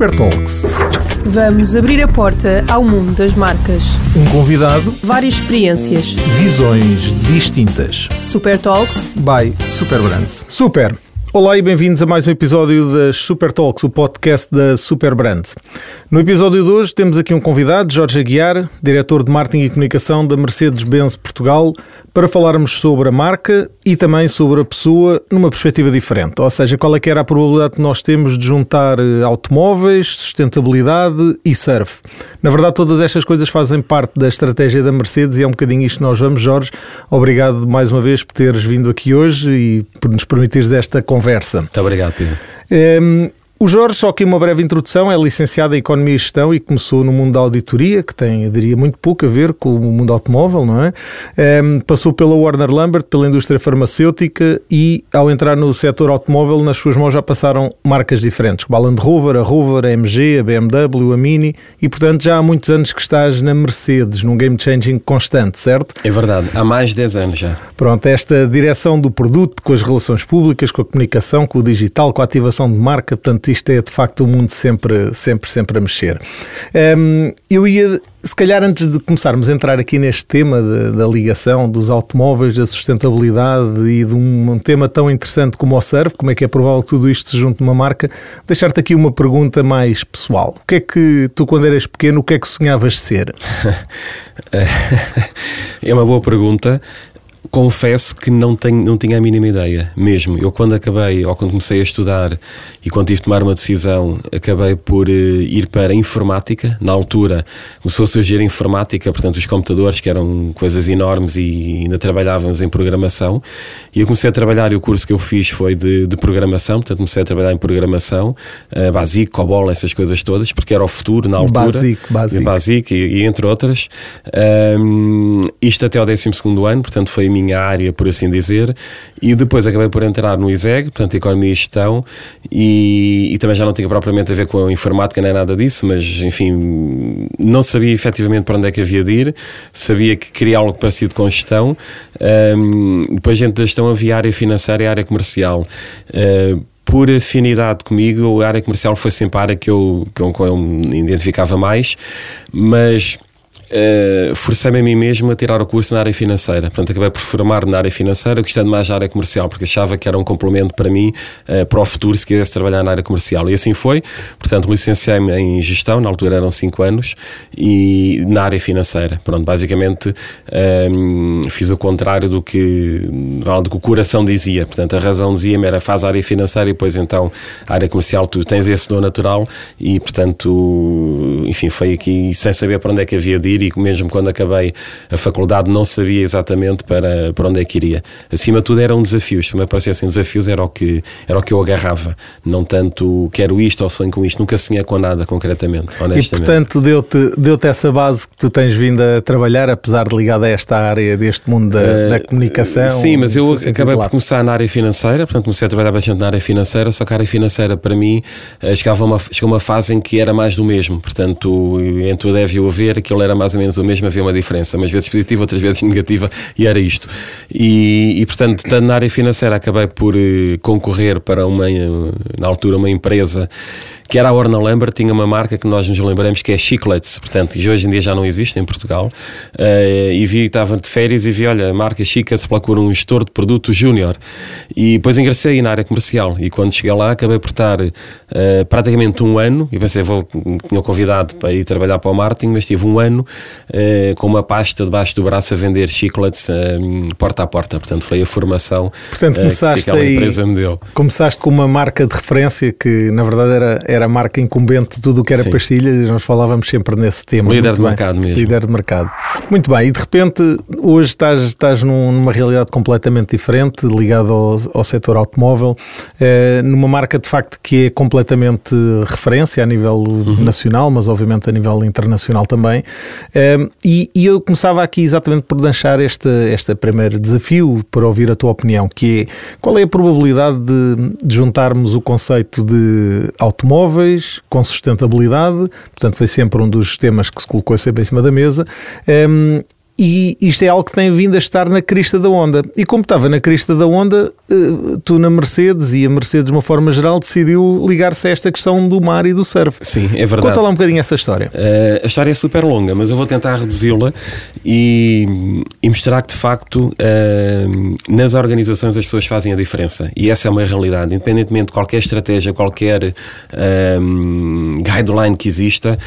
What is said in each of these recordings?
Super Talks. Vamos abrir a porta ao mundo das marcas. Um convidado, Várias experiências. visões distintas. Super Talks. By Super Brands. Super! Olá e bem-vindos a mais um episódio das Super Talks, o podcast da Super Brands. No episódio de hoje temos aqui um convidado, Jorge Aguiar, diretor de marketing e comunicação da Mercedes-Benz Portugal, para falarmos sobre a marca e também sobre a pessoa numa perspectiva diferente. Ou seja, qual é que era a probabilidade que nós temos de juntar eh, automóveis, sustentabilidade e surf. Na verdade, todas estas coisas fazem parte da estratégia da Mercedes e é um bocadinho isto que nós vamos. Jorge, obrigado mais uma vez por teres vindo aqui hoje e por nos permitires esta conversa. Muito obrigado, Pedro. Um, o Jorge, só aqui uma breve introdução, é licenciado em Economia e Gestão e começou no mundo da auditoria, que tem, eu diria, muito pouco a ver com o mundo automóvel, não é? Um, passou pela Warner Lambert, pela indústria farmacêutica e, ao entrar no setor automóvel, nas suas mãos já passaram marcas diferentes, como a Land Rover, a Rover, a MG, a BMW, a Mini e, portanto, já há muitos anos que estás na Mercedes, num game changing constante, certo? É verdade, há mais de 10 anos já. Pronto, esta direção do produto, com as relações públicas, com a comunicação, com o digital, com a ativação de marca, portanto, isto é de facto o mundo sempre, sempre, sempre a mexer. Hum, eu ia, se calhar, antes de começarmos a entrar aqui neste tema de- da ligação dos automóveis, da sustentabilidade e de um, um tema tão interessante como o surf, como é que é provável que tudo isto se junte numa marca, deixar-te aqui uma pergunta mais pessoal. O que é que tu, quando eras pequeno, o que é que sonhavas ser? É uma boa pergunta. Confesso que não, tenho, não tinha a mínima ideia, mesmo. Eu, quando acabei, ou quando comecei a estudar e quando tive de tomar uma decisão, acabei por eh, ir para a informática. Na altura começou a surgir a informática, portanto, os computadores, que eram coisas enormes e ainda trabalhávamos em programação. E eu comecei a trabalhar, e o curso que eu fiz foi de, de programação, portanto, comecei a trabalhar em programação, uh, Basic, COBOL, essas coisas todas, porque era o futuro na altura. Basic, Basic. Basic e, e entre outras. Um, isto até ao 12 ano, portanto foi minha área, por assim dizer. E depois acabei por entrar no ISEG, portanto Economia e Gestão, e, e também já não tinha propriamente a ver com a informática nem nada disso, mas enfim, não sabia efetivamente para onde é que havia de ir, sabia que queria algo parecido com gestão. Um, depois, dentro da gestão, havia área financeira e área comercial. Uh, por afinidade comigo, a área comercial foi sempre a área que eu, que eu me identificava mais, mas uh, forcei-me a mim mesmo a tirar o curso na área financeira. Portanto, acabei por formar-me na área financeira, gostando mais da área comercial, porque achava que era um complemento para mim, uh, para o futuro, se quisesse trabalhar na área comercial. E assim foi. Portanto, licenciei-me em gestão, na altura eram 5 anos, e na área financeira. Pronto, basicamente um, fiz o contrário do que, do que o coração dizia. Portanto, a razão dizia-me era faz a área financeira e depois então a área comercial, tu tens esse dom natural e, portanto, enfim, foi aqui sem saber para onde é que havia de ir e mesmo quando acabei a faculdade não sabia exatamente para, para onde é que iria. Acima de tudo eram desafios, se me aparecessem desafios era o que, era o que eu agarrava, não tanto quero isto ou sonho com isto, nunca sonhei com nada concretamente, E honestamente. portanto deu-te deu essa base que tu tens vindo a trabalhar, apesar de ligada a esta área deste mundo da, da comunicação. Eh, Sim, mas eu acabei por começar na área financeira, portanto comecei a trabalhar bastante na área financeira, só que a área financeira para mim eh, chegava uma, chegou uma fase em que era mais do mesmo, portanto entre o deve e o haver, aquilo era mais ou menos o mesmo, havia uma diferença, umas vezes positiva, outras vezes negativa, e era isto. E, e portanto, estando na área financeira, acabei por eh, concorrer para uma, eh, na altura, uma empresa que era a Orna Lambert, tinha uma marca que nós nos lembramos que é Chiclets, portanto, que hoje em dia já não existe em Portugal. Eh, e vi, estava de férias e vi, olha, a marca Chiclets procura um gestor de produto júnior. E depois ingressei aí na área comercial. E quando cheguei lá, acabei por estar eh, praticamente um ano, e pensei, vou, tinha convidado para ir trabalhar para o marketing, mas tive um ano eh, com uma pasta debaixo do braço a vender chiclets porta a porta. Portanto, foi a formação Portanto, eh, que começaste aquela aí- empresa me deu. Começaste com uma marca de referência que, na verdade, era, era a marca incumbente de tudo o que era Sim. pastilhas nós falávamos sempre nesse tema. Líder Muito de bem. mercado mesmo. Líder de mercado. Muito bem, e de repente hoje estás, estás num- numa realidade completamente diferente, ligado ao, ao setor automóvel, eh, numa marca de facto que é completamente referência a nível Uhum. nacional, mas obviamente a nível internacional também. Eh, e, e eu começava aqui exatamente por deixar este, este primeiro desafio para ouvir a tua opinião, que é qual é a probabilidade de, de juntarmos o conceito de com sustentabilidade, portanto foi sempre um dos temas que se colocou sempre em cima da mesa, ehm, e isto é algo que tem vindo a estar na crista da onda. E como estava na crista da onda, eh, tu na Mercedes e a Mercedes de uma forma geral decidiu ligar-se a esta questão do mar e do surf. Sim, é verdade. Conta lá um bocadinho essa história. Uh, a história é super longa, mas eu vou tentar reduzi-la e, e, mostrar que de facto uh, nas organizações as pessoas fazem a diferença. E essa é uma realidade. Independentemente de qualquer estratégia, qualquer uh, guideline que exista,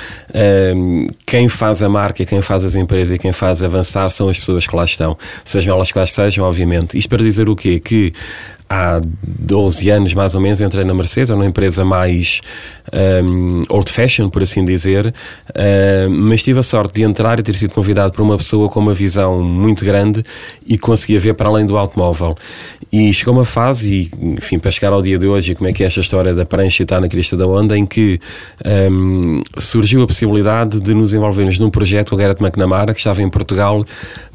quem faz a marca, quem faz as empresas e quem faz avançar são as pessoas que lá estão, sejam elas quais sejam, obviamente. Isto para dizer o quê? Que há 12 anos mais ou menos entrei na Mercedes, é uma empresa mais um, old fashion, por assim dizer, uh, mas tive a sorte de entrar e ter sido convidado por uma pessoa com uma visão muito grande e conseguia ver para além do automóvel. E chegou uma fase, e, enfim, para chegar ao dia de hoje, como é que é esta história da prancha e estar na crista da onda, em que um, surgiu a possibilidade de nos envolvermos num projeto com a Garrett McNamara, que estava em Portugal,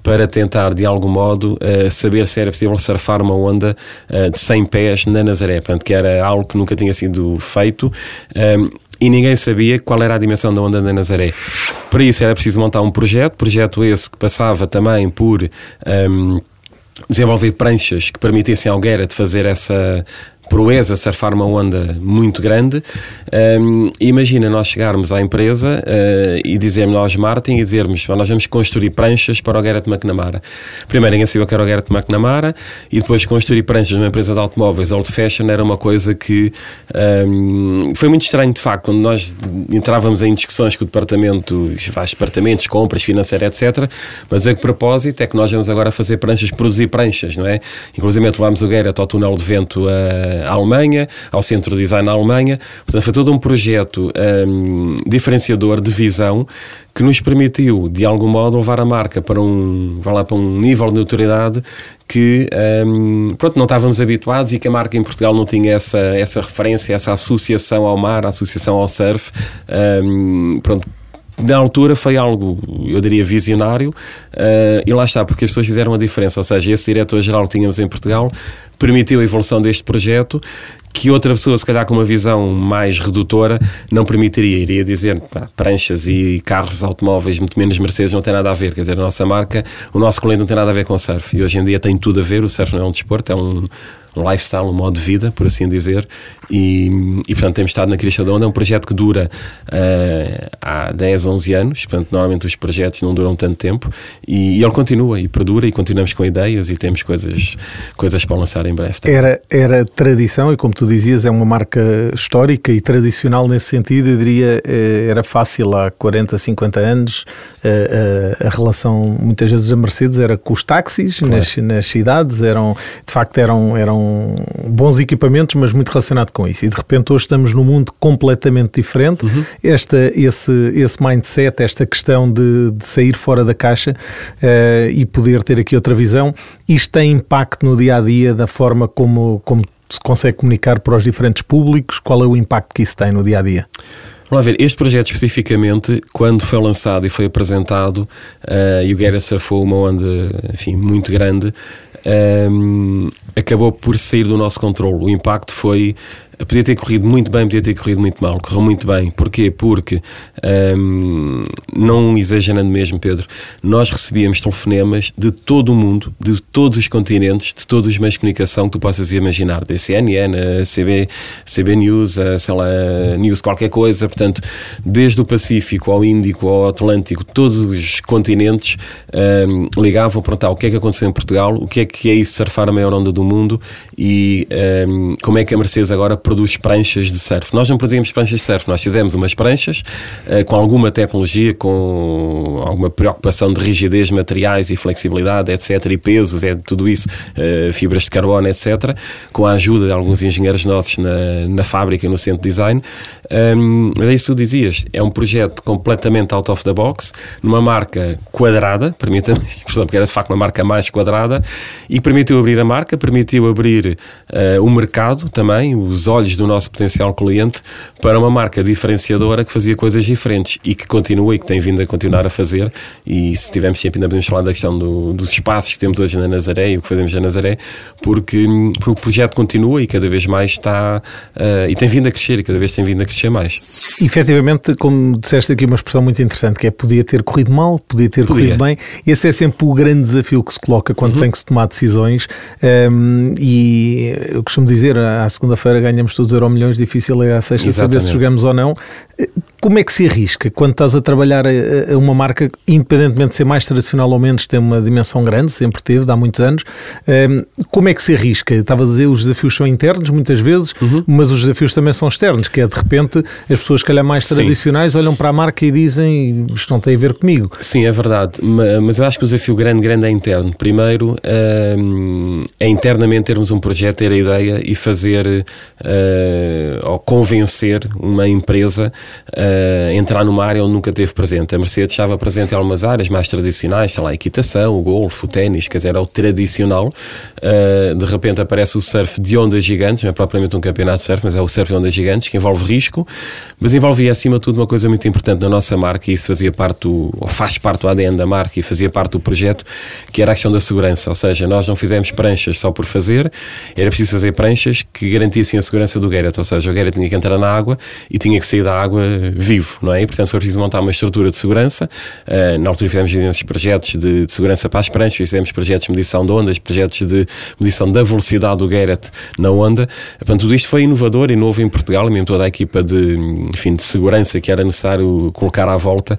para tentar, de algum modo, uh, saber se era possível surfar uma onda uh, de 100 pés na Nazaré, portanto, que era algo que nunca tinha sido feito. Um, e ninguém sabia qual era a dimensão da onda da Nazaré. Para isso era preciso montar um projeto, projeto esse que passava também por um, desenvolver pranchas que permitissem ao Guerra de fazer essa proeza surfar uma onda muito grande. Um, imagina nós chegarmos à empresa uh, e dizermos nós, Martin, e dizermos nós vamos construir pranchas para o Garrett McNamara. Primeiro ninguém sabia que era o Garrett McNamara e depois construir pranchas numa empresa de automóveis old fashion era uma coisa que um, foi muito estranho de facto. Quando nós entrávamos em discussões com o departamento, os vários departamentos, compras, financeira, etc. Mas a propósito é que nós vamos agora fazer pranchas, produzir pranchas, não é? Inclusive levámos o Garrett ao túnel de vento a à Alemanha, ao Centro de Design na Alemanha. Portanto, foi todo um projeto um, diferenciador de visão que nos permitiu, de algum modo, levar a marca para um, lá, para um nível de notoriedade que um, pronto, não estávamos habituados e que a marca em Portugal não tinha essa, essa referência, essa associação ao mar, associação ao surf. Um, pronto, na altura foi algo, eu diria, visionário, uh, e lá está, porque as pessoas fizeram a diferença. Ou seja, esse diretor-geral que tínhamos em Portugal permitiu a evolução deste projeto que outra pessoa, se calhar com uma visão mais redutora, não permitiria. Iria dizer, pá, pranchas e carros automóveis, muito menos Mercedes, não tem nada a ver. Quer dizer, a nossa marca, o nosso cliente não tem nada a ver com surf. E hoje em dia tem tudo a ver. O surf não é um desporto, é um, um lifestyle, um modo de vida, por assim dizer. E, e portanto, temos estado na Crista da Onda. É um projeto que dura uh, há 10, 11 anos. Portanto, normalmente os projetos não duram tanto tempo. E, e, ele continua e perdura e continuamos com ideias e temos coisas, coisas para lançar em breve. Era, era tradição e, como tu dizias, é uma marca histórica e tradicional nesse sentido. Eu diria, eh, era fácil há 40, 50 anos. A, eh, a, a relação, muitas vezes, a Mercedes era com os táxis claro. nas, nas cidades. Eram, de facto, eram, eram bons equipamentos, mas muito relacionado com isso. E de repente hoje estamos num mundo completamente diferente. Uhum. Esta, esse, esse mindset, esta questão de, de sair fora da caixa uh, e poder ter aqui outra visão, isto tem impacto no dia a dia da forma como, como se consegue comunicar para os diferentes públicos? Qual é o impacto que isso tem no dia a dia? Vamos lá ver, este projeto especificamente, quando foi lançado e foi apresentado, uh, e o Guerra surfou uma onda enfim, muito grande, um, acabou por sair do nosso controle. O impacto foi podia ter corrido muito bem, podia ter corrido muito mal. Correu muito bem. Porquê? Porque, hum, não exagerando mesmo, Pedro, nós recebíamos telefonemas de todo o mundo, de todos os continentes, de todos os meios de comunicação que tu possas imaginar, da CNN, a CB, CB News, a, sei lá, News qualquer coisa, portanto, desde o Pacífico ao Índico ao Atlântico, todos os continentes hum, ligavam para perguntar o que é que aconteceu em Portugal, o que é que é isso surfar a maior onda do mundo e hum, como é que a Mercedes agora produz pranchas de surf. Nós não produzimos pranchas de surf, nós fizemos umas pranchas uh, com alguma tecnologia, com alguma preocupação de rigidez, materiais e flexibilidade, etc. E pesos, é tudo isso, uh, fibras de carbono, etc. Com a ajuda de alguns engenheiros nossos na, na fábrica e no centro de design. Um, mas é isso que tu dizias, é um projeto completamente out of the box, numa marca quadrada, permita-me, porque era de facto uma marca mais quadrada, e permitiu abrir a marca, permitiu abrir uh, o mercado também, os olhos olhos do nosso potencial cliente para uma marca diferenciadora que fazia coisas diferentes e que continua e que tem vindo a continuar a fazer. E se tivermos tempo, ainda podemos falar da questão do, dos espaços que temos hoje na Nazaré e o que fazemos na Nazaré, porque, porque o projeto continua e cada vez mais está uh, e tem vindo a crescer e cada vez tem vindo a crescer mais. Efetivamente, como disseste aqui, uma expressão muito interessante que é podia ter corrido mal, podia ter podia. corrido bem. Esse é sempre o grande desafio que se coloca quando uhum. tem que se tomar decisões. Um, e eu costumo dizer, à segunda-feira ganhamos todos euro milhões, difícil é à sexta saber se jogamos ou não. Como é que se arrisca quando estás a trabalhar a, a uma marca, independentemente de ser mais tradicional ou menos, tem uma dimensão grande, sempre teve, há muitos anos. Um, como é que se arrisca? Estava a dizer, os desafios são internos muitas vezes, uhum. mas os desafios também são externos, que é de repente as pessoas, calhar mais Sim. tradicionais, olham para a marca e dizem isto não tem a ver comigo. Sim, é verdade, mas eu acho que o desafio grande, grande é interno. Primeiro, um, é internamente termos um projeto, ter a ideia e fazer uh, ou convencer uma empresa. Uh, uh, entrar numa área onde nunca teve presente. A Mercedes estava presente em algumas áreas mais tradicionais, sei lá, a equitação, o golfe, o ténis, quer dizer, era o tradicional. Uh, de repente aparece o surf de ondas gigantes, não é propriamente um campeonato de surf, mas é o surf de ondas gigantes, que envolve risco, mas envolvia acima de tudo uma coisa muito importante na nossa marca e isso fazia parte do, ou faz parte do ADN da marca e fazia parte do projeto, que era a questão da segurança. Ou seja, nós não fizemos pranchas só por fazer, era preciso fazer pranchas que garantissem a segurança do Garrett, ou seja, o Garrett tinha que entrar na água e tinha que sair da água vivo, não é? E, portanto, foi preciso montar uma estrutura de segurança. Uh, na altura fizemos esses projetos de, de, segurança para as pranchas, fizemos projetos de medição de ondas, projetos de medição da velocidade do Garrett na onda. Portanto, tudo isto foi inovador e novo em Portugal, mesmo toda a equipa de, enfim, de segurança que era necessário colocar à volta,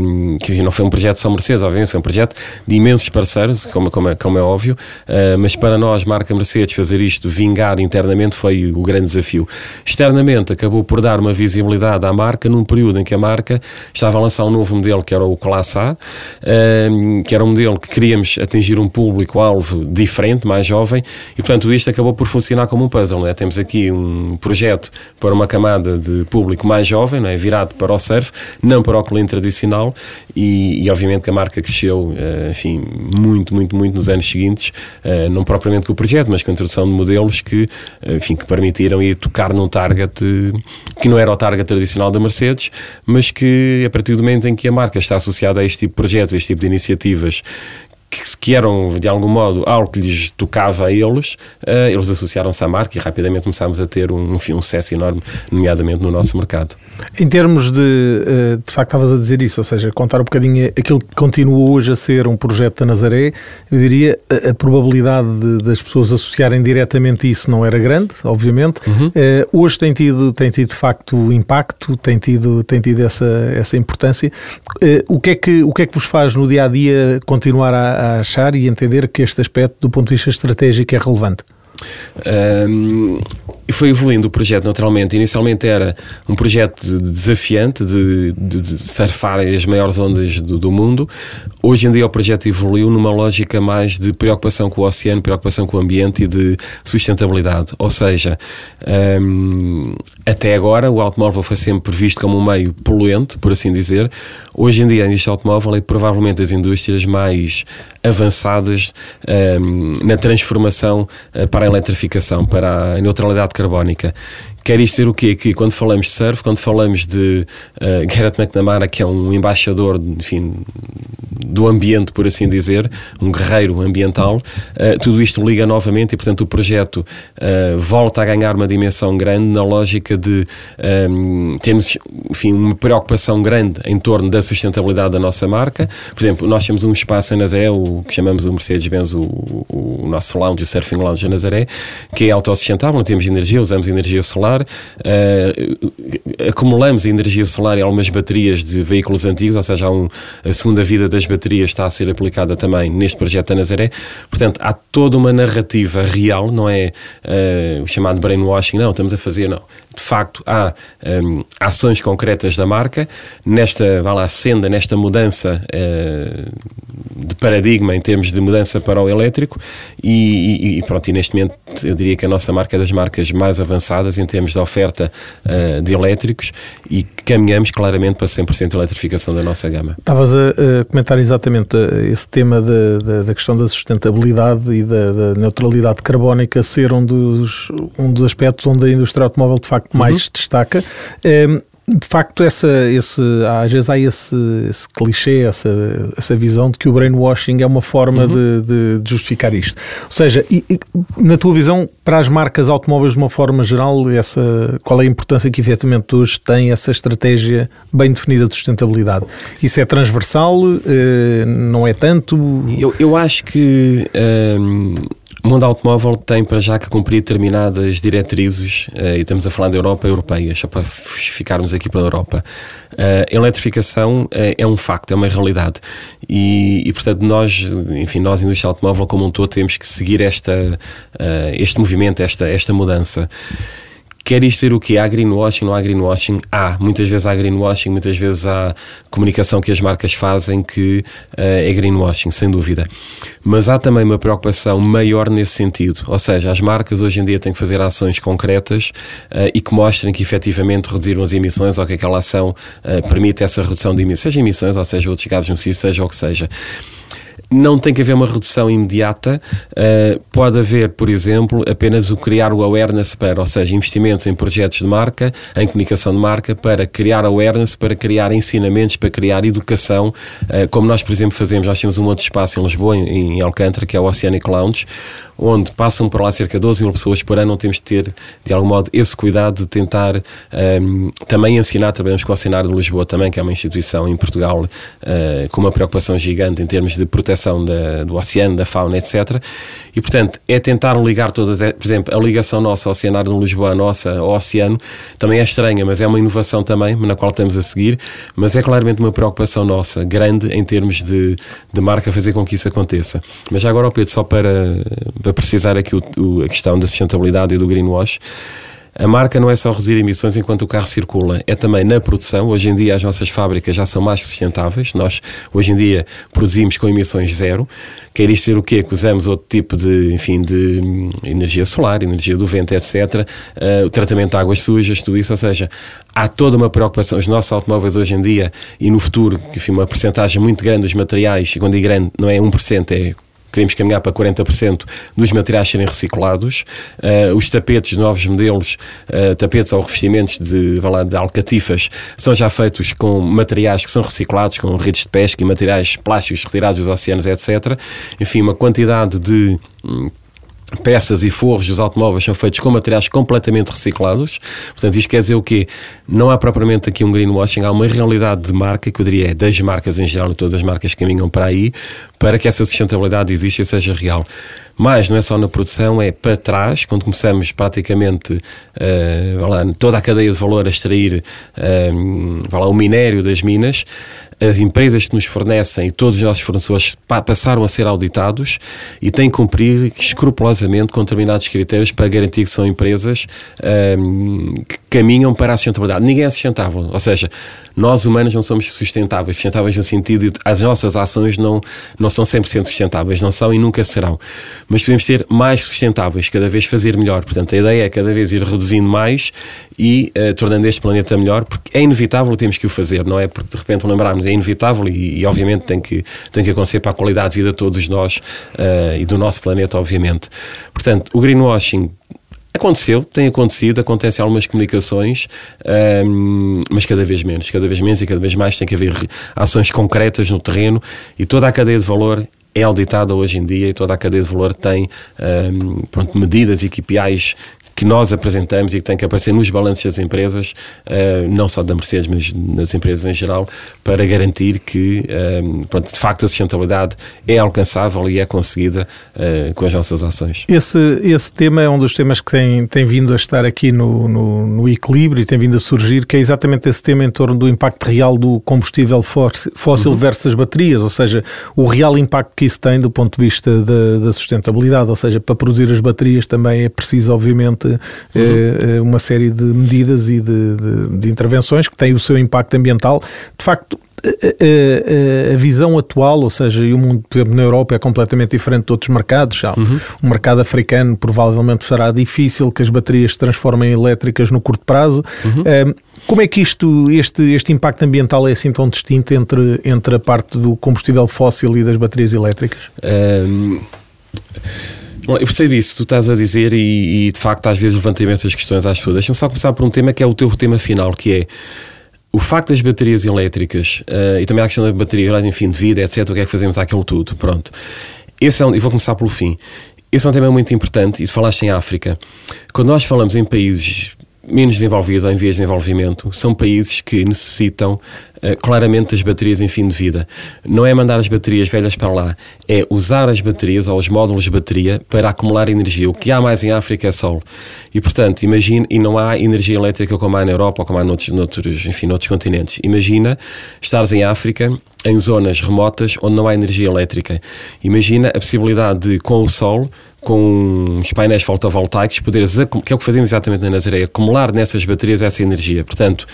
um, eh, que não foi um projeto só Mercedes, obviamente, foi um projeto de imensos parceiros, como, como, é, como é óbvio, uh, mas para nós, marca Mercedes, fazer isto, vingar internamente, foi o grande desafio. Externamente, acabou por dar uma visibilidade à marca num período em que a marca estava a lançar um novo modelo que era o Classe A, ehm, que era um modelo que queríamos atingir um público-alvo diferente, mais jovem, e portanto isto acabou por funcionar como um puzzle. É? Temos aqui um projeto para uma camada de público mais jovem, é? virado para o surf, não para o cliente tradicional, e, e obviamente que a marca cresceu, eh, enfim, muito, muito, muito nos anos seguintes, eh, não propriamente com o projeto, mas com a introdução de modelos que, eh, enfim, que permitiram ir tocar num target que não era o target tradicional da Mercedes, mas que a partir do momento em que a marca está associada a este tipo de projetos, a este tipo de iniciativas que, que eram de algum modo algo que lhes tocava a eles, uh, eles associaram-se à marca e rapidamente começámos a ter um, enfim, um sucesso enorme, nomeadamente no nosso mercado. Em termos de, uh, de facto, estavas a dizer isso, ou seja, contar um bocadinho aquilo que continua hoje a ser um projeto da Nazaré, eu diria a, a probabilidade de, das pessoas associarem diretamente isso não era grande, obviamente. Uhum. Uh, hoje tem tido, tem tido de facto impacto, tem tido, tem tido essa, essa importância. o, que é que, o que é que vos faz no dia a dia continuar a a achar e entender que este aspecto, do ponto de vista estratégico, é relevante? Um, foi evoluindo o projeto naturalmente. Inicialmente era um projeto desafiante de, de, de surfar as maiores ondas do, do, mundo. Hoje em dia o projeto evoluiu numa lógica mais de preocupação com o oceano, preocupação com o ambiente e de sustentabilidade. Ou seja, um, até agora o automóvel foi sempre visto como um meio poluente, por assim dizer. Hoje em dia indústria automóvel é provavelmente as indústrias mais avançadas um, na transformação uh, para a eletrificação, para a neutralidade carbónica. Quer isto dizer o quê? Que quando falamos de surf, quando falamos de uh, Garrett McNamara, que é um embaixador, enfim, do ambiente, por assim dizer, um guerreiro ambiental, uh, tudo isto liga novamente e, portanto, o projeto uh, volta a ganhar uma dimensão grande na lógica de um, ehm, termos, enfim, uma preocupação grande em torno da sustentabilidade da nossa marca. Por exemplo, nós temos um espaço em Nazaré, o que chamamos o Mercedes-Benz, o, o, nosso lounge, o Surfing Lounge em Nazaré, que é autossustentável, não temos energia, usamos energia solar, uh, acumulamos a energia solar em algumas baterias de veículos antigos, ou seja, um, a segunda vida das bateria está a ser aplicada também neste projeto da Nazaré. Portanto, há toda uma narrativa real, não é uh, o chamado brainwashing, não, estamos a fazer, não. De facto, há um, eh, ações concretas da marca nesta, vá lá, senda, nesta mudança uh, de paradigma em termos de mudança para o elétrico e, e, pronto, e neste momento eu diria que a nossa marca é das marcas mais avançadas em termos de oferta uh, de elétricos e caminhamos claramente para 100% de eletrificação da nossa gama. Estavas a, a comentar salientar exatamente eh, esse tema da, da, da questão da sustentabilidade e da, da, neutralidade carbónica ser um dos, um dos aspectos onde a indústria automóvel de facto mais uhum. destaca. É, de facto, essa, esse, às vezes há esse, esse clichê, essa, essa visão de que o brainwashing é uma forma uhum. de, de, justificar isto. Ou seja, e, e, na tua visão, para as marcas automóveis de uma forma geral, essa, qual é a importância que efetivamente hoje tem essa estratégia bem definida de sustentabilidade? Isso é transversal? Eh, não é tanto? Eu, eu acho que. Hum, o mundo automóvel tem para já que cumprir determinadas diretrizes, uh, e estamos a falar da Europa europeia, só para ficarmos aqui pela Europa. A eletrificação uh, é um facto, é uma realidade. E, e, portanto, nós, enfim, nós, indústria automóvel como um todo, temos que seguir esta, este movimento, esta, esta mudança. Quer isto ser o que Há greenwashing, não há greenwashing? Há. Muitas vezes há greenwashing, muitas vezes há comunicação que as marcas fazem que uh, é greenwashing, sem dúvida. Mas há também uma preocupação maior nesse sentido. Ou seja, as marcas hoje em dia têm que fazer ações concretas uh, e que mostrem que efetivamente reduziram as emissões ou que aquela ação uh, permite essa redução de emissões, seja emissões ou seja outros gases nocivos, seja o que seja não tem que haver uma redução imediata. Uh, pode haver, por exemplo, apenas o criar o awareness para, ou seja, investimentos em projetos de marca, em comunicação de marca, para criar awareness, para criar ensinamentos, para criar educação, uh, como nós, por exemplo, fazemos. Nós temos um outro espaço em Lisboa, em, em Alcântara, que é o Oceanic Lounge, onde passam por lá cerca de 12 mil pessoas por ano, temos de ter, de algum modo, esse cuidado de tentar um, ehm, também ensinar, trabalhamos com o Oceanário de Lisboa também, que é uma instituição em Portugal uh, com uma preocupação gigante em termos de proteção da, do oceano, da fauna, etc. E, portanto, é tentar ligar todas, é, por exemplo, a ligação nossa ao Oceanário de Lisboa, nossa ao oceano, também é estranha, mas é uma inovação também, na qual estamos a seguir, mas é claramente uma preocupação nossa, grande, em termos de, de marca, fazer com que isso aconteça. Mas já agora, Pedro, só para, para para precisar aqui o, o, a questão da sustentabilidade e do greenwash. A marca não é só reduzir emissões enquanto o carro circula, é também na produção. Hoje em dia as nossas fábricas já são mais sustentáveis. Nós, hoje em dia, produzimos com emissões zero. Quer isto dizer o quê? Que usamos outro tipo de, enfim, de hum, energia solar, energia do vento, etc. Uh, eh, o tratamento de águas sujas, tudo isso. Ou seja, há toda uma preocupação. Os nossos automóveis hoje em dia e no futuro, enfim, uma porcentagem muito grande dos materiais, e quando digo grande, não é 1%, é queremos caminhar para 40% dos materiais serem reciclados. Uh, os tapetes, novos modelos, uh, tapetes ou revestimentos de, lá, de alcatifas, são já feitos com materiais que são reciclados, com redes de pesca e materiais plásticos retirados dos oceanos, etc. Enfim, uma quantidade de hum, peças e forros dos automóveis são feitos com materiais completamente reciclados. Portanto, isto quer dizer o quê? Não há propriamente aqui um greenwashing, há uma realidade de marca, que eu diria é das marcas em geral, e todas as marcas caminham para aí, para que essa sustentabilidade exista e seja real. Mas não é só na produção, é para trás, quando começamos praticamente uh, lá, toda a cadeia de valor a extrair uh, lá, o minério das minas, as empresas que nos fornecem e todos os nossos fornecedores passaram a ser auditados e têm que cumprir escrupulosamente com determinados critérios para garantir que são empresas um, que caminham para a sustentabilidade. Ninguém é sustentável, ou seja, nós humanos não somos sustentáveis, sustentáveis no sentido de as nossas ações não, não são 100% sustentáveis, não são e nunca serão. Mas podemos ser mais sustentáveis, cada vez fazer melhor. Portanto, a ideia é cada vez ir reduzindo mais e uh, tornando este planeta melhor, porque é inevitável, temos que o fazer, não é porque de repente lembrarmos, é inevitável e, e obviamente tem que, tem que acontecer para a qualidade de vida de todos nós uh, e do nosso planeta, obviamente. Portanto, o greenwashing Aconteceu, tem acontecido, acontece algumas comunicações, um, mas cada vez menos, cada vez menos e cada vez mais tem que haver ações concretas no terreno e toda a cadeia de valor é auditada hoje em dia e toda a cadeia de valor tem um, pronto, medidas e KPIs que nós apresentamos e que tem que aparecer nos balanços das empresas, uh, não só da Mercedes, mas nas empresas em geral, para garantir que, eh, pronto, de facto, a sustentabilidade é alcançável e é conseguida uh, com as nossas ações. Esse, esse tema é um dos temas que tem, tem vindo a estar aqui no, no, no equilíbrio e tem vindo a surgir, que é exatamente esse tema em torno do impacto real do combustível fóssil uhum. versus as baterias, ou seja, o real impacto que isso tem do ponto de vista da, da sustentabilidade, ou seja, para produzir as baterias também é preciso, obviamente, uhum. uma série de medidas e de, de, de intervenções que têm o seu impacto ambiental. De facto, a, a, visão atual, ou seja, e o mundo, por exemplo, na Europa é completamente diferente de outros mercados. Já. Uhum. O mercado africano provavelmente será difícil que as baterias se transformem em elétricas no curto prazo. Uhum. como é que isto, este, este impacto ambiental é assim tão distinto entre, entre a parte do combustível fóssil e das baterias elétricas? Um... Eu percebo isso que tu estás a dizer e, e, de facto às vezes levanta imensas questões às pessoas. Deixa-me só começar por um tema que é o teu tema final, que é o facto das baterias elétricas uh, e também a questão da bateria, enfim, de vida, etc., o que é que fazemos àquilo tudo, pronto. Esse é um, e vou começar pelo fim. Esse é um tema muito importante e tu falaste em África. Quando nós falamos em países menos desenvolvidos ou em vias de desenvolvimento são países que necessitam uh, claramente das baterias em fim de vida. Não é mandar as baterias velhas para lá, é usar as baterias ou os módulos de bateria para acumular energia. O que há mais em África é sol. E, portanto, imagine, e não há energia elétrica como há na Europa ou como há noutros, noutros, enfim, noutros continentes. Imagina estares em África, em zonas remotas onde não há energia elétrica. Imagina a possibilidade de, com o sol, com os painéis fotovoltaicos, poderes, que é o que fazemos exatamente na Nazaré, acumular nessas baterias essa energia. Portanto,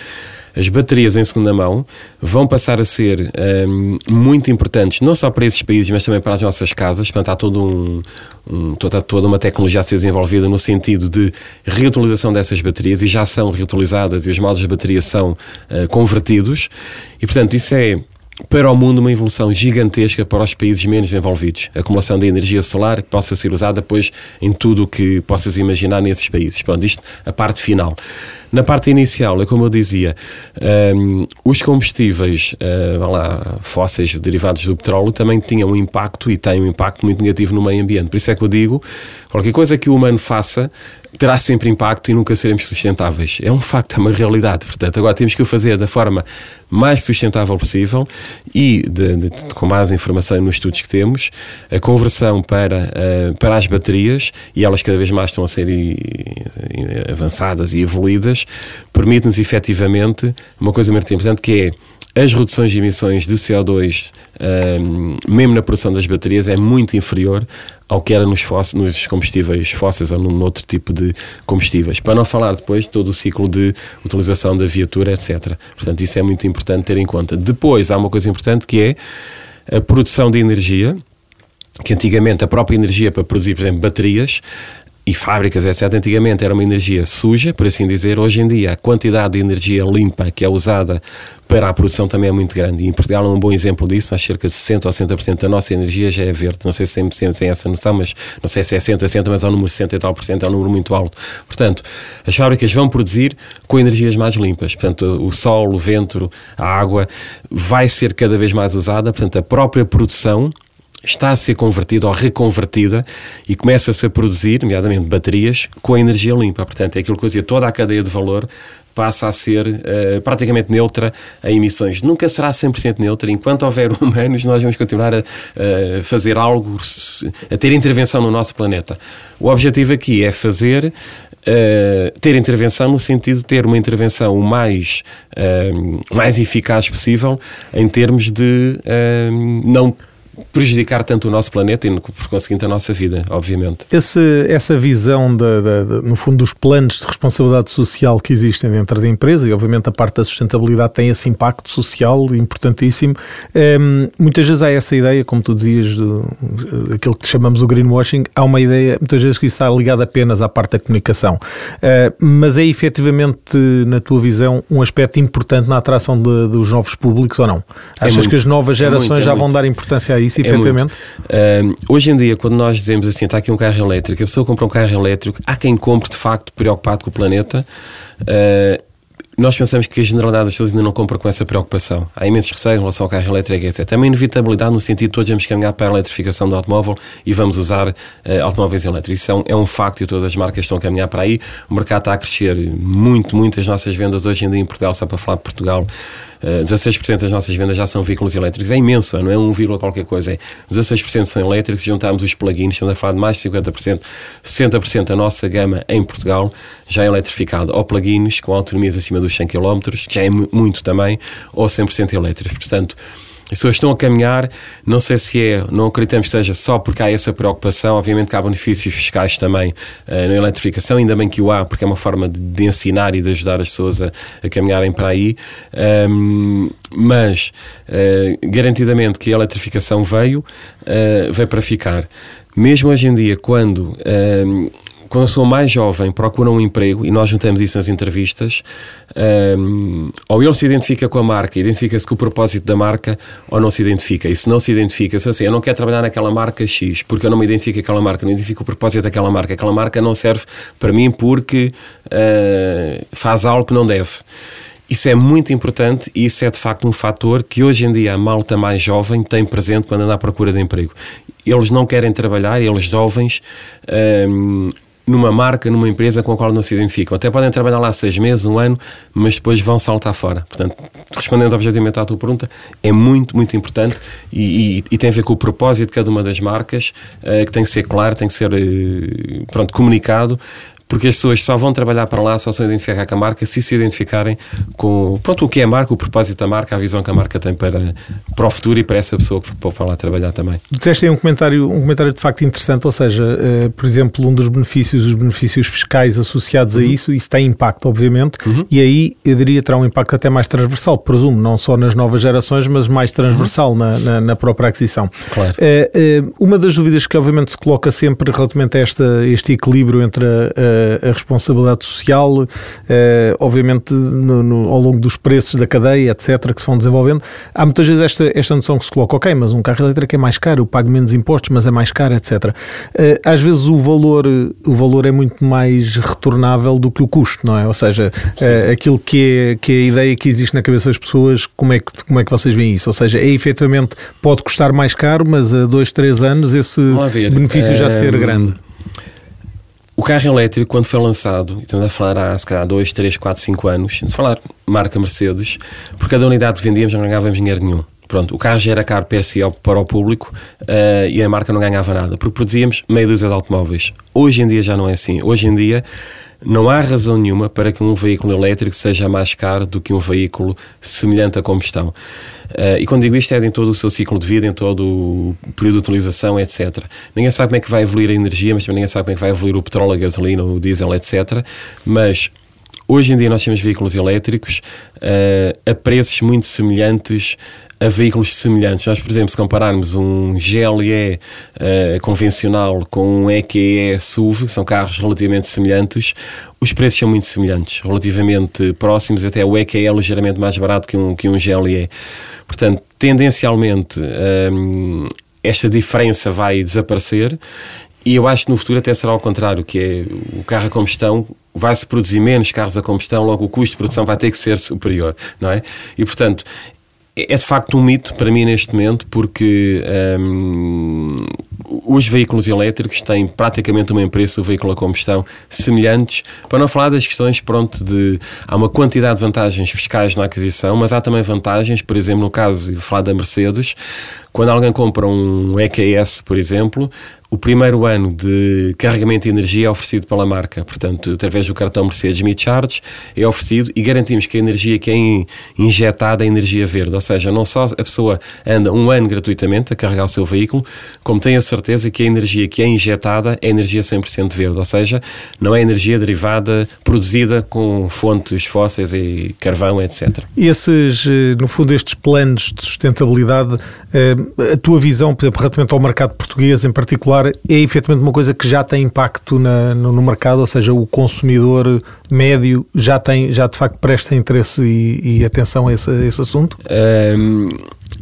as baterias em segunda mão vão passar a ser um, muito importantes, não só para esses países, mas também para as nossas casas. Portanto, há todo um, um, toda, toda uma tecnologia a ser desenvolvida no sentido de reutilização dessas baterias e já são reutilizadas e os modos de bateria são uh, convertidos. E, portanto, isso é para o mundo uma evolução gigantesca para os países menos desenvolvidos. A acumulação de energia solar que possa ser usada depois em tudo o que possas imaginar nesses países. Pronto, isto a parte final. Na parte inicial, é como eu dizia, um, os combustíveis uh, lá, fósseis derivados do petróleo também tinham um impacto e têm um impacto muito negativo no meio ambiente. Por isso é que eu digo, qualquer coisa que o humano faça terá sempre impacto e nunca seremos sustentáveis. É um facto, é uma realidade. Portanto, agora temos que o fazer da forma mais sustentável possível e, de, de, com mais informação nos estudos que temos, a conversão para, uh, para as baterias, e elas cada vez mais estão a ser avançadas e evoluídas, permite-nos efetivamente uma coisa muito importante que é as reduções de emissões de CO2, um, mesmo na produção das baterias, é muito inferior ao que era nos, fósseis, nos combustíveis fósseis ou num outro tipo de combustíveis. Para não falar depois de todo o ciclo de utilização da viatura, etc. Portanto, isso é muito importante ter em conta. Depois, há uma coisa importante que é a produção de energia que antigamente a própria energia para produzir, por exemplo, baterias e fábricas, etc., antigamente era uma energia suja, por assim dizer. Hoje em dia, a quantidade de energia limpa que é usada para a produção também é muito grande. E em Portugal é um bom exemplo disso. Há cerca de 60% ou 60% da nossa energia já é verde. Não sei se tem, tem essa noção, mas não sei se é 60, 60, mas é um número 60 e tal por cento, é um número muito alto. Portanto, as fábricas vão produzir com energias mais limpas. Portanto, o sol, o vento, a água vai ser cada vez mais usada. Portanto, a própria produção está a ser convertida ou reconvertida e começa-se a produzir, nomeadamente baterias, com energia limpa. Portanto, é aquilo que eu dizia, toda a cadeia de valor passa a ser uh, praticamente neutra a emissões. Nunca será 100% neutra. Enquanto houver humanos, nós vamos continuar a, a fazer algo, a ter intervenção no nosso planeta. O objetivo aqui é fazer Uh, ter intervenção no sentido de ter uma intervenção o mais, uh, mais eficaz possível em termos de uh, não prejudicar tanto o nosso planeta e, por conseguinte, a nossa vida, obviamente. Esse, essa visão, de, de, de, no fundo, dos planos de responsabilidade social que existem dentro da empresa, e obviamente a parte da sustentabilidade tem esse impacto social importantíssimo. Um, muitas vezes há essa ideia, como tu dizias, do, aquilo que chamamos o greenwashing, há uma ideia, muitas vezes, que isso está ligado apenas à parte da comunicação. Uh, mas é efetivamente, na tua visão, um aspecto importante na atração dos novos públicos ou não? É Achas é muito, que as novas é gerações é muito, já vão dar importância a isso? Isso, é efetivamente? Uh, hoje em dia, quando nós dizemos assim, está aqui um carro elétrico, a pessoa compra um carro elétrico, há quem compre de facto preocupado com o planeta. Uh, nós pensamos que a generalidade das pessoas ainda não compra com essa preocupação. Há imensos receios em relação ao carro elétrico, etc. É uma inevitabilidade no sentido de todos vamos caminhar para a eletrificação do automóvel e vamos usar uh, automóveis elétricos. Isso é um, é um, facto e todas as marcas estão a caminhar para aí. O mercado está a crescer muito, muito. As nossas vendas hoje em dia em Portugal, só para falar de Portugal, 16% das nossas vendas já são veículos elétricos. É imenso, não é 1, qualquer coisa. É 16% são elétricos. Juntarmos os plugins, estamos a falar de mais de 50%. 60% da nossa gama em Portugal já é eletrificado. Ou plugins com autonomias acima dos 100 km, que já é muito também, ou 100% elétricos. Portanto, as pessoas estão a caminhar, não sei se é, não acreditamos que seja só porque há essa preocupação, obviamente que há benefícios fiscais também uh, na eletrificação, ainda bem que o há, porque é uma forma de, de ensinar e de ajudar as pessoas a, a caminharem para aí, um, mas uh, garantidamente que a eletrificação veio, uh, veio para ficar. Mesmo hoje em dia, quando quando eu sou mais jovem, procuram um emprego, e nós notamos isso nas entrevistas, um, ou ele se identifica com a marca, identifica-se com o propósito da marca, ou não se identifica. E se não se identifica, se assim, eu não quero trabalhar naquela marca X, porque eu não me identifico com aquela marca, não identifico o propósito daquela marca, aquela marca não serve para mim porque uh, faz algo que não deve. Isso é muito importante e isso é de facto um fator que hoje em dia a malta mais jovem tem presente quando anda à procura de emprego. Eles não querem trabalhar, eles jovens, um, numa marca, numa empresa com a qual não se identificam. Até podem trabalhar lá seis meses, um ano, mas depois vão saltar fora. Portanto, respondendo objetivamente à tua pergunta, é muito, muito importante e, e, e tem a ver com o propósito de cada uma das marcas, uh, que tem que ser claro, tem que ser uh, pronto, comunicado porque as pessoas só vão trabalhar para lá, só se identificar com a marca, se se identificarem com pronto, o que é a marca, o propósito da marca, a visão que a marca tem para, para o futuro e para essa pessoa que for para lá trabalhar também. Dizeste aí um comentário, um comentário de facto interessante, ou seja, uh, por exemplo, um dos benefícios, os benefícios fiscais associados uhum. a isso, isso tem impacto, obviamente, uhum. e aí eu diria terá um impacto até mais transversal, presumo, não só nas novas gerações, mas mais transversal uhum. na, na, na, própria aquisição. Claro. Uh, uh, uma das dúvidas que obviamente se coloca sempre relativamente a esta, este equilíbrio entre a a responsabilidade social, eh, obviamente no, no, ao longo dos preços da cadeia, etc., que se vão desenvolvendo. Há muitas vezes esta, esta noção que se coloca, ok, mas um carro elétrico é mais caro, eu pago menos impostos, mas é mais caro, etc. Eh, às vezes o valor, o valor é muito mais retornável do que o custo, não é? Ou seja, eh, aquilo que é, que é a ideia que existe na cabeça das pessoas, como é, que, como é que vocês veem isso? Ou seja, é efetivamente pode custar mais caro, mas a dois, três anos esse benefício já ser grande. O carro elétrico, quando foi lançado, estamos a falar há se calhar 2, 3, 4, 5 anos, a falar marca Mercedes, por cada unidade que vendíamos não ganhávamos dinheiro nenhum. Pronto, o carro já era caro per si para o público uh, e a marca não ganhava nada, porque produzíamos meia dúzia de automóveis. Hoje em dia já não é assim. Hoje em dia não há razão nenhuma para que um veículo elétrico seja mais caro do que um veículo semelhante a combustão. Uh, e quando digo isto é em todo o seu ciclo de vida, em todo o período de utilização, etc. Ninguém sabe como é que vai evoluir a energia, mas também ninguém sabe como é que vai evoluir o petróleo, a gasolina, o diesel, etc. Mas hoje em dia nós temos veículos elétricos uh, a preços muito semelhantes a veículos semelhantes. Nós, por exemplo, se compararmos um GLE uh, convencional com um EQE SUV, são carros relativamente semelhantes, os preços são muito semelhantes, relativamente próximos, até o EQE é ligeiramente mais barato que um, que um GLE. Portanto, tendencialmente, um, esta diferença vai desaparecer e eu acho que no futuro até será ao contrário, que é o carro a combustão vai-se produzir menos carros a combustão, logo o custo de produção vai ter que ser superior, não é? E, portanto, é de facto um mito para mim neste momento, porque um, os veículos elétricos têm praticamente uma empresa, o veículo a combustão, semelhantes, para não falar das questões, pronto, de. Há uma quantidade de vantagens fiscais na aquisição, mas há também vantagens, por exemplo, no caso, vou falar da Mercedes, quando alguém compra um EQS, por exemplo, o primeiro ano de carregamento de energia é oferecido pela marca, portanto, através do cartão Mercedes Me Charge, é oferecido e garantimos que a energia que é injetada é energia verde, ou seja, não só a pessoa anda um ano gratuitamente a carregar o seu veículo, como tem a certeza que a energia que é injetada é energia 100% verde, ou seja, não é energia derivada, produzida com fontes fósseis e carvão, etc. Esses, eh, no fundo, estes planos de sustentabilidade, eh, a tua visão, por exemplo, relativamente ao mercado português em particular, é efetivamente uma coisa que já tem impacto na, no, no, mercado, ou seja, o consumidor médio já tem, já de facto presta interesse e, e atenção a esse, a esse assunto? Um,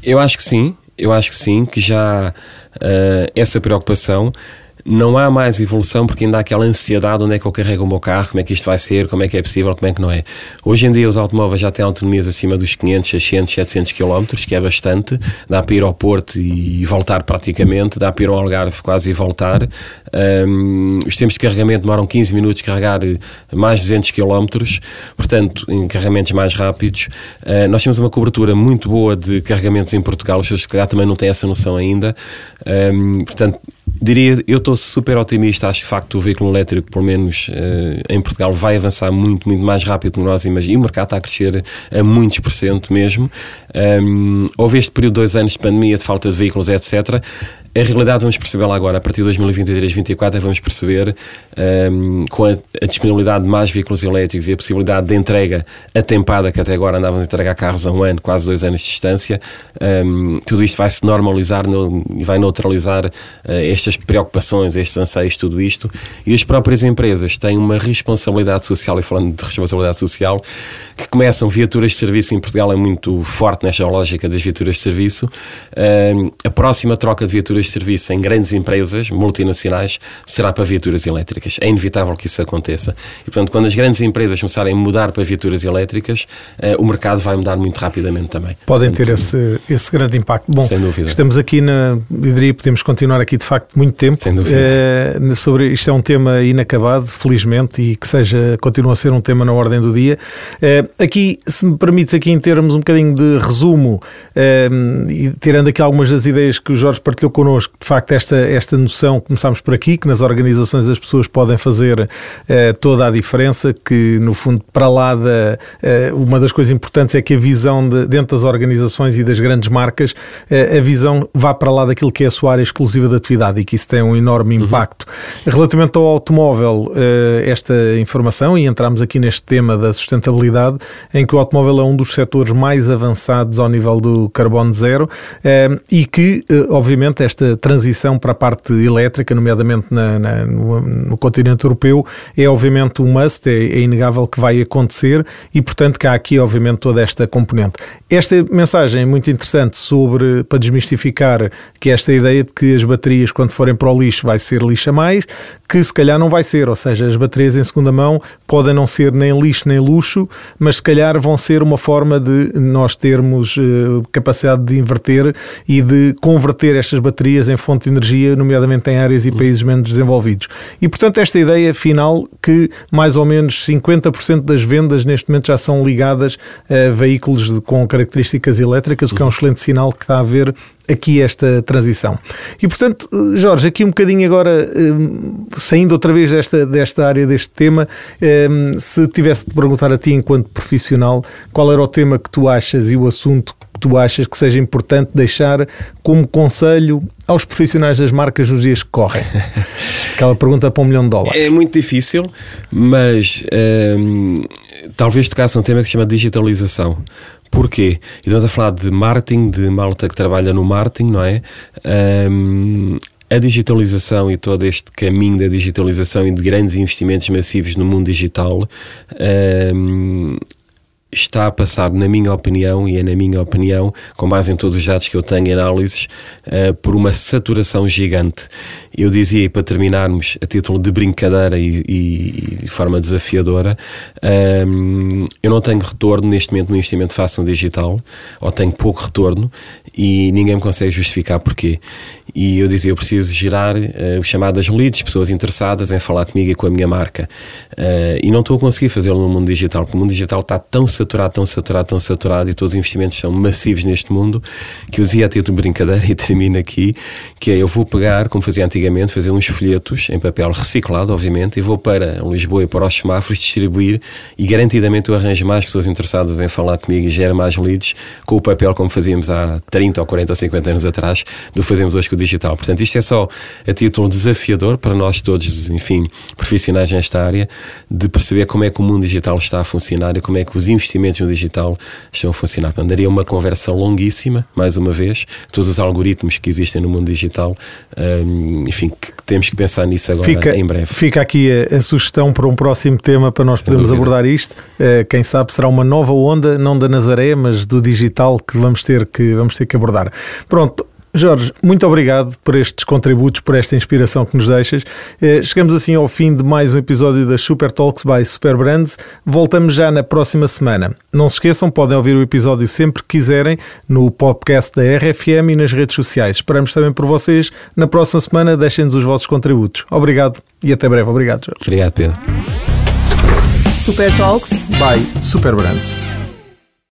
eu acho que sim, eu acho que sim, que já uh, essa preocupação não há mais evolução porque ainda há aquela ansiedade onde é que eu carrego o meu carro, como é que isto vai ser, como é que é possível, como é que não é. Hoje em dia os automóveis já têm autonomias acima dos 500, 600, 700 km, que é bastante, dá para ir ao Porto e voltar praticamente, dá para ir ao Algarve quase e voltar. Um, os tempos de carregamento demoram 15 minutos carregar mais de 200 km, portanto, em carregamentos mais rápidos. Uh, nós temos uma cobertura muito boa de carregamentos em Portugal, os seus se calhar também não têm essa noção ainda. Um, portanto, diria, eu estou super otimista. Acho de facto o veículo elétrico, pelo menos uh, em Portugal, vai avançar muito, muito mais rápido do que nós imaginamos. E o mercado está a crescer a muitos por cento mesmo. Um, houve este período de dois anos de pandemia, de falta de veículos, etc. A realidade vamos percebê-la agora, a partir de 2023, 2024, vamos perceber um, com a, a, disponibilidade de mais veículos elétricos e a possibilidade de entrega atempada, que até agora andávamos a entregar carros a um ano, quase dois anos de distância, um, tudo isto vai se normalizar no, e vai neutralizar uh, estas preocupações, estes anseios, tudo isto. E as próprias empresas têm uma responsabilidade social, e falando de responsabilidade social, que começam viaturas de serviço em Portugal é muito forte nesta lógica das viaturas de serviço. Um, a próxima troca de viaturas de serviço em grandes empresas multinacionais será para viaturas elétricas. É inevitável que isso aconteça. E, portanto, quando as grandes empresas começarem a mudar para viaturas elétricas, uh, o mercado vai mudar muito rapidamente também. Podem portanto, ter esse, esse grande impacto. Bom, sem dúvida. estamos aqui na. Eu diria podemos continuar aqui de facto muito tempo. Sem dúvida. Uh, sobre, isto é um tema inacabado, felizmente, e que seja, continua a ser um tema na ordem do dia. Uh, aqui, se me permites, aqui em termos um bocadinho de resumo, e tirando aqui algumas das ideias que o Jorge partilhou connosco de facto, esta, esta noção, começámos por aqui, que nas organizações as pessoas podem fazer eh, toda a diferença, que no fundo, para lá da. Eh, uma das coisas importantes é que a visão de, dentro das organizações e das grandes marcas, eh, a visão vá para lá daquilo que é a sua área exclusiva de atividade que isso tem um enorme uhum. impacto. Uhum. Relativamente ao automóvel, esta informação, e entramos aqui neste tema da sustentabilidade, em que o automóvel é um dos setores mais avançados ao nível do carbono zero e que, obviamente, esta esta transição para a parte elétrica, nomeadamente na, na, no, no, continente europeu, é obviamente um must, é, é, inegável que vai acontecer e, portanto, que há aqui, obviamente, toda esta componente. Esta mensagem é muito interessante sobre, para desmistificar que esta ideia de que as baterias, quando forem para o lixo, vai ser lixo a mais, que se calhar não vai ser, ou seja, as baterias em segunda mão podem não ser nem lixo nem luxo, mas se calhar vão ser uma forma de nós termos uh, capacidade de inverter e de converter estas baterias em fonte de energia, nomeadamente em áreas e uhum. países menos desenvolvidos. E, portanto, esta ideia final que mais ou menos 50% das vendas neste momento já são ligadas a veículos com características elétricas, o que é um uhum. excelente sinal que está a haver aqui esta transição. E portanto, Jorge, aqui um bocadinho agora, hum, saindo outra vez desta, desta área, deste tema, hum, se tivesse de perguntar a ti, enquanto profissional, qual era o tema que tu achas e o assunto que tu achas que seja importante deixar como conselho aos profissionais das marcas nos dias que correm? Aquela pergunta para um milhão de dólares. É muito difícil, mas hum, talvez tocasse um tema que se chama digitalização. Porquê? E estamos a falar de marketing, de malta que trabalha no marketing, não é? Um, a digitalização e todo este caminho da digitalização e de grandes investimentos massivos no mundo digital um, está a passar, na minha opinião, e é na minha opinião, com base em todos os dados que eu tenho e análises, uh, por uma saturação gigante. Eu dizia, para terminarmos, a título de brincadeira e, e de forma desafiadora, um, ehm, eu não tenho retorno neste momento no investimento de digital, ou tenho pouco retorno, e ninguém me consegue justificar porquê. E eu dizia, eu preciso gerar uh, chamadas leads, pessoas interessadas em falar comigo e com a minha marca. Uh, e não estou a conseguir fazê-lo no mundo digital, porque o mundo digital está tão saturado, tão saturado, tão saturado, e todos os investimentos são massivos neste mundo, que eu dizia a título de brincadeira, e termino aqui, que é, eu vou pegar, como fazia antigamente, fazer uns folhetos em papel reciclado, obviamente, e vou para Lisboa e para os semáforos distribuir, e garantidamente eu arranjo mais pessoas interessadas em falar comigo e gero mais leads com o papel como fazíamos há 30 ou 40 ou 50 anos atrás, do fazemos hoje com o digital. Portanto, isto é só a título desafiador para nós todos, enfim, profissionais nesta área, de perceber como é que o mundo digital está a funcionar e como é que os investimentos no digital estão a funcionar. Portanto, daria uma conversa longuíssima, mais uma vez, todos os algoritmos que existem no mundo digital, um, enfim, que temos que pensar nisso agora fica, em breve. Fica aqui a, a, sugestão para um próximo tema para nós podermos abordar isto. Uh, quem sabe será uma nova onda, não da Nazaré, mas do digital que vamos ter que, vamos ter que abordar. Pronto, Jorge, muito obrigado por estes contributos, por esta inspiração que nos deixas. Eh, chegamos assim ao fim de mais um episódio das Super Talks by Super Brands. Voltamos já na próxima semana. Não se esqueçam, podem ouvir o episódio sempre que quiserem no podcast da RFM e nas redes sociais. Esperamos também por vocês na próxima semana. Deixem-nos os vossos contributos. Obrigado e até breve. Obrigado, Jorge. Obrigado, Pedro. Super Talks by Super Brands.